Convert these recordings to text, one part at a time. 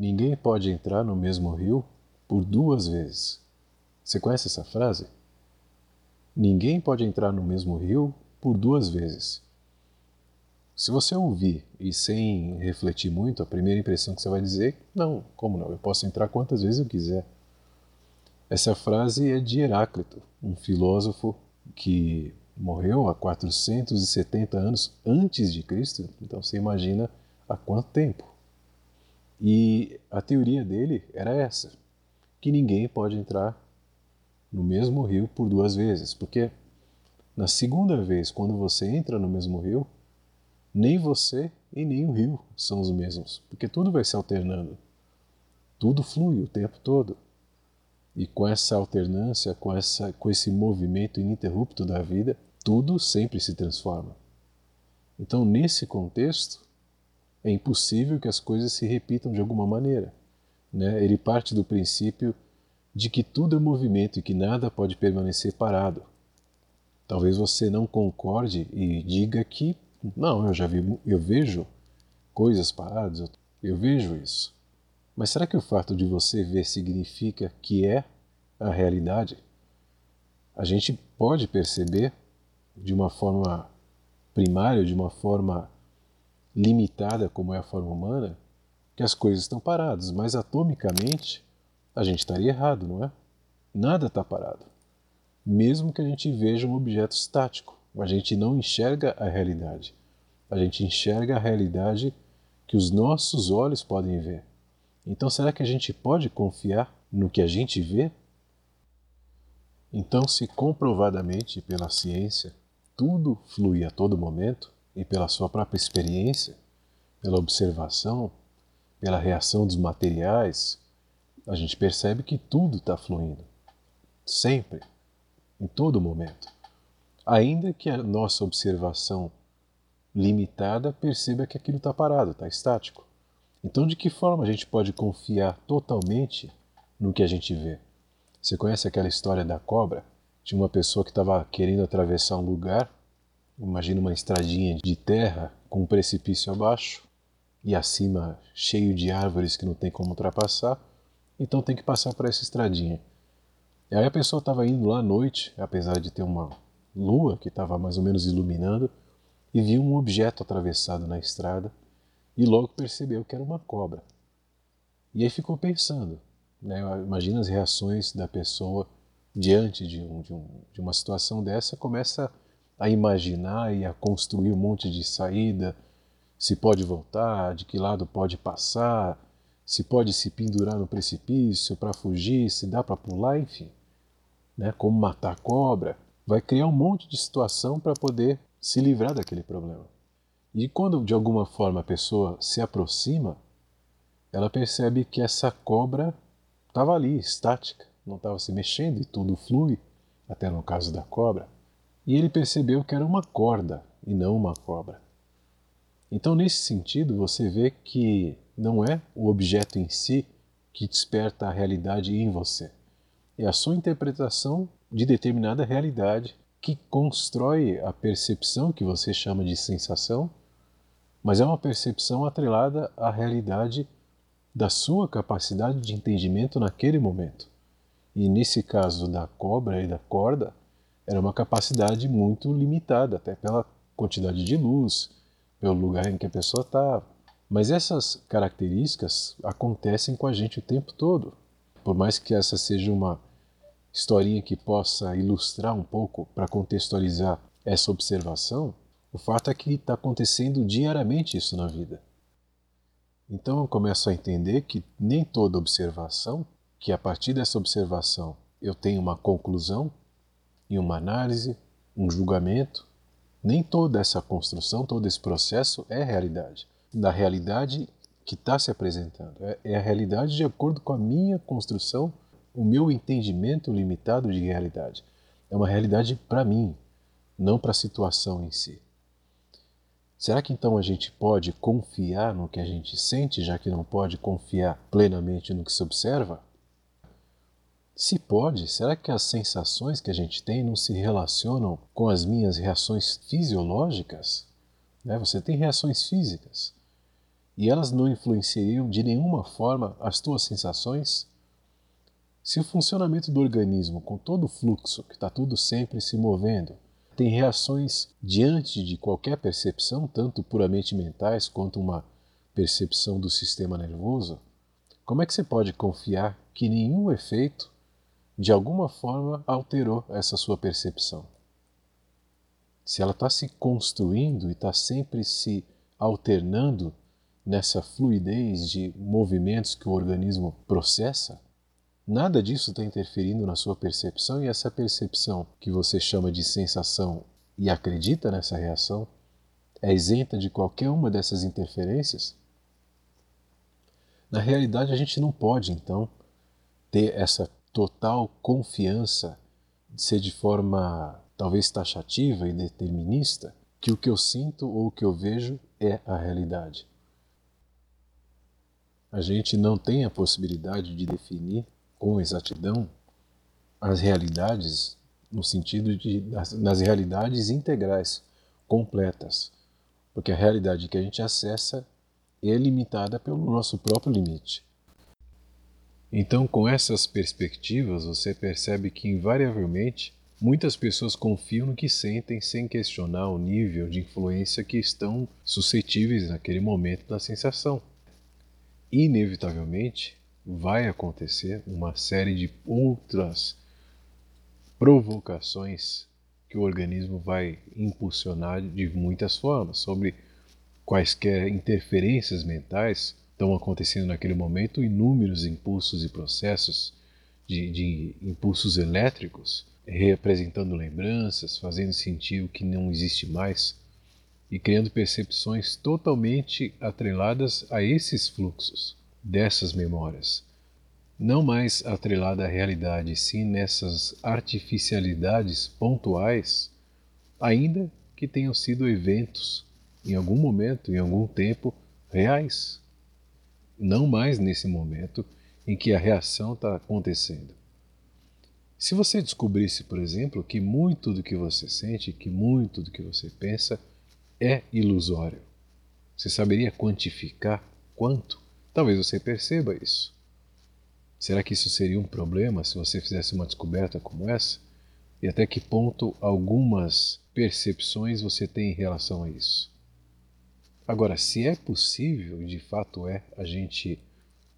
Ninguém pode entrar no mesmo rio por duas vezes. Você conhece essa frase? Ninguém pode entrar no mesmo rio por duas vezes. Se você ouvir e sem refletir muito, a primeira impressão que você vai dizer, não, como não? Eu posso entrar quantas vezes eu quiser. Essa frase é de Heráclito, um filósofo que morreu há 470 anos antes de Cristo, então você imagina há quanto tempo. E a teoria dele era essa, que ninguém pode entrar no mesmo rio por duas vezes, porque na segunda vez, quando você entra no mesmo rio, nem você e nem o rio são os mesmos, porque tudo vai se alternando. Tudo flui o tempo todo. E com essa alternância, com, essa, com esse movimento ininterrupto da vida, tudo sempre se transforma. Então, nesse contexto, é impossível que as coisas se repitam de alguma maneira. Né? Ele parte do princípio de que tudo é movimento e que nada pode permanecer parado. Talvez você não concorde e diga que não, eu já vi, eu vejo coisas paradas, eu vejo isso. Mas será que o fato de você ver significa que é a realidade? A gente pode perceber de uma forma primária, de uma forma limitada como é a forma humana, que as coisas estão paradas, mas atomicamente a gente estaria errado, não é? Nada está parado. Mesmo que a gente veja um objeto estático, a gente não enxerga a realidade. A gente enxerga a realidade que os nossos olhos podem ver. Então, será que a gente pode confiar no que a gente vê? Então, se comprovadamente pela ciência tudo flui a todo momento, e pela sua própria experiência, pela observação, pela reação dos materiais, a gente percebe que tudo está fluindo. Sempre, em todo momento. Ainda que a nossa observação limitada perceba que aquilo está parado, está estático. Então, de que forma a gente pode confiar totalmente no que a gente vê? Você conhece aquela história da cobra? Tinha uma pessoa que estava querendo atravessar um lugar Imagina uma estradinha de terra com um precipício abaixo e acima cheio de árvores que não tem como ultrapassar, então tem que passar por essa estradinha. E aí a pessoa estava indo lá à noite, apesar de ter uma lua que estava mais ou menos iluminando, e viu um objeto atravessado na estrada e logo percebeu que era uma cobra. E aí ficou pensando, né? imagina as reações da pessoa diante de, um, de, um, de uma situação dessa, começa a imaginar e a construir um monte de saída, se pode voltar, de que lado pode passar, se pode se pendurar no precipício para fugir, se dá para pular, enfim, né? como matar cobra, vai criar um monte de situação para poder se livrar daquele problema. E quando de alguma forma a pessoa se aproxima, ela percebe que essa cobra estava ali, estática, não estava se mexendo e tudo flui, até no caso da cobra e ele percebeu que era uma corda e não uma cobra. Então, nesse sentido, você vê que não é o objeto em si que desperta a realidade em você. É a sua interpretação de determinada realidade que constrói a percepção que você chama de sensação, mas é uma percepção atrelada à realidade da sua capacidade de entendimento naquele momento. E nesse caso da cobra e da corda, era uma capacidade muito limitada, até pela quantidade de luz, pelo lugar em que a pessoa estava. Mas essas características acontecem com a gente o tempo todo. Por mais que essa seja uma historinha que possa ilustrar um pouco para contextualizar essa observação, o fato é que está acontecendo diariamente isso na vida. Então eu começo a entender que nem toda observação, que a partir dessa observação eu tenho uma conclusão, em uma análise, um julgamento. Nem toda essa construção, todo esse processo é realidade. Da realidade que está se apresentando. É, é a realidade de acordo com a minha construção, o meu entendimento limitado de realidade. É uma realidade para mim, não para a situação em si. Será que então a gente pode confiar no que a gente sente, já que não pode confiar plenamente no que se observa? Se pode, será que as sensações que a gente tem não se relacionam com as minhas reações fisiológicas? Né? Você tem reações físicas. e elas não influenciariam de nenhuma forma as tuas sensações? Se o funcionamento do organismo, com todo o fluxo, que está tudo sempre se movendo, tem reações diante de qualquer percepção, tanto puramente mentais quanto uma percepção do sistema nervoso, como é que você pode confiar que nenhum efeito de alguma forma alterou essa sua percepção? Se ela está se construindo e está sempre se alternando nessa fluidez de movimentos que o organismo processa, Nada disso está interferindo na sua percepção e essa percepção que você chama de sensação e acredita nessa reação é isenta de qualquer uma dessas interferências? Na realidade, a gente não pode, então, ter essa total confiança de ser de forma talvez taxativa e determinista que o que eu sinto ou o que eu vejo é a realidade. A gente não tem a possibilidade de definir com exatidão as realidades no sentido de nas, nas realidades integrais, completas, porque a realidade que a gente acessa é limitada pelo nosso próprio limite. Então, com essas perspectivas, você percebe que invariavelmente muitas pessoas confiam no que sentem sem questionar o nível de influência que estão suscetíveis naquele momento da sensação. Inevitavelmente, vai acontecer uma série de outras provocações que o organismo vai impulsionar de muitas formas, sobre quaisquer interferências mentais estão acontecendo naquele momento, inúmeros impulsos e processos de, de impulsos elétricos representando lembranças, fazendo sentir o que não existe mais e criando percepções totalmente atreladas a esses fluxos dessas memórias, não mais atrelada à realidade, sim nessas artificialidades pontuais, ainda que tenham sido eventos em algum momento, em algum tempo, reais. Não mais nesse momento em que a reação está acontecendo. Se você descobrisse, por exemplo, que muito do que você sente, que muito do que você pensa é ilusório, você saberia quantificar quanto? Talvez você perceba isso. Será que isso seria um problema se você fizesse uma descoberta como essa? E até que ponto algumas percepções você tem em relação a isso? Agora, se é possível, e de fato é, a gente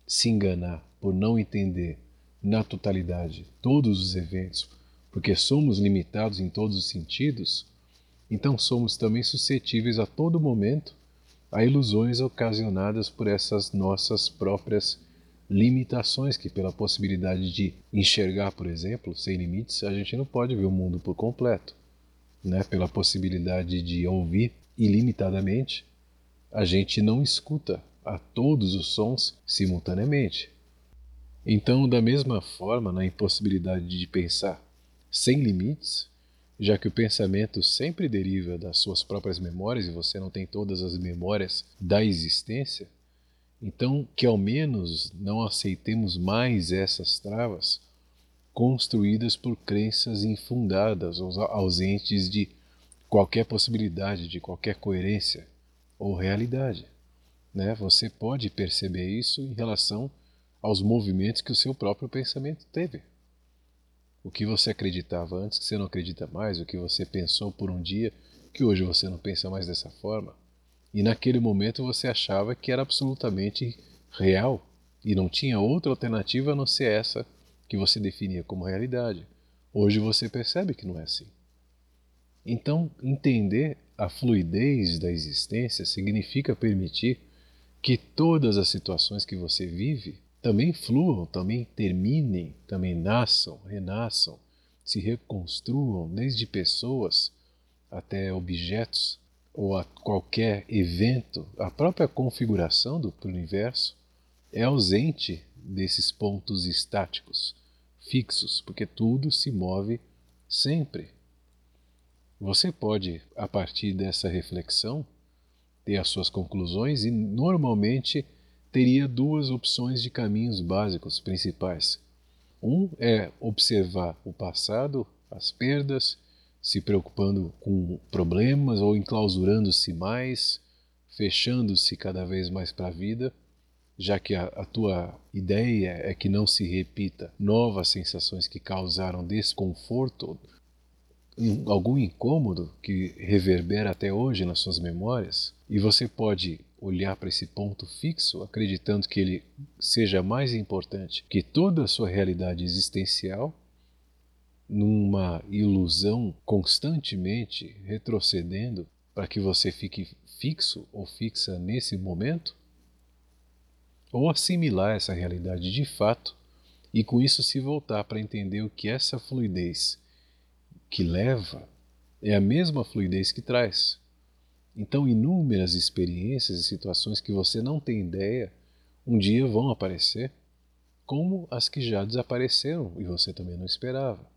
se enganar por não entender na totalidade todos os eventos, porque somos limitados em todos os sentidos, então somos também suscetíveis a todo momento a ilusões ocasionadas por essas nossas próprias limitações, que pela possibilidade de enxergar, por exemplo, sem limites, a gente não pode ver o mundo por completo. Né? Pela possibilidade de ouvir ilimitadamente, a gente não escuta a todos os sons simultaneamente. Então, da mesma forma, na impossibilidade de pensar sem limites, já que o pensamento sempre deriva das suas próprias memórias e você não tem todas as memórias da existência, então que ao menos não aceitemos mais essas travas construídas por crenças infundadas ou ausentes de qualquer possibilidade, de qualquer coerência ou realidade. Né? Você pode perceber isso em relação aos movimentos que o seu próprio pensamento teve. O que você acreditava antes que você não acredita mais, o que você pensou por um dia que hoje você não pensa mais dessa forma. E naquele momento você achava que era absolutamente real e não tinha outra alternativa a não ser essa que você definia como realidade. Hoje você percebe que não é assim. Então, entender a fluidez da existência significa permitir que todas as situações que você vive também fluam, também terminem, também nasçam, renasçam, se reconstruam, desde pessoas até objetos ou a qualquer evento, a própria configuração do universo é ausente desses pontos estáticos, fixos, porque tudo se move sempre. Você pode, a partir dessa reflexão, ter as suas conclusões e normalmente teria duas opções de caminhos básicos principais. Um é observar o passado, as perdas, se preocupando com problemas ou enclausurando-se mais, fechando-se cada vez mais para a vida, já que a, a, tua ideia é que não se repita novas sensações que causaram desconforto, algum incômodo que reverbera até hoje nas suas memórias, e você pode olhar para esse ponto fixo, acreditando que ele seja mais importante que toda a sua realidade existencial, numa ilusão constantemente retrocedendo para que você fique fixo ou fixa nesse momento, ou assimilar essa realidade de fato e com isso se voltar para entender o que essa fluidez que leva é a mesma fluidez que traz. Então, inúmeras experiências e situações que você não tem ideia um dia vão aparecer, como as que já desapareceram e você também não esperava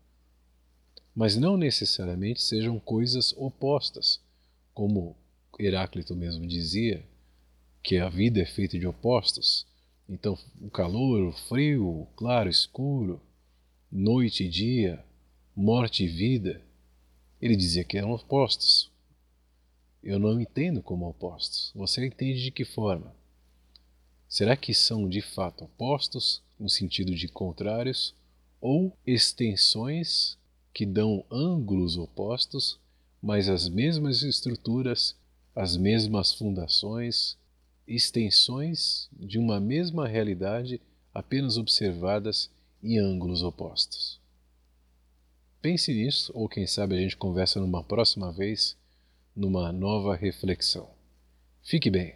mas não necessariamente sejam coisas opostas, como Heráclito mesmo dizia, que a vida é feita de opostos. Então, o calor, o frio, o claro, o escuro, noite e dia, morte e vida, ele dizia que eram opostos. Eu não entendo como opostos. Você entende de que forma? Será que são de fato opostos, no sentido de contrários, ou extensões que dão ângulos opostos, mas as mesmas estruturas, as mesmas fundações, extensões de uma mesma realidade apenas observadas em ângulos opostos. Pense nisso, ou quem sabe a gente conversa numa próxima vez, numa nova reflexão. Fique bem.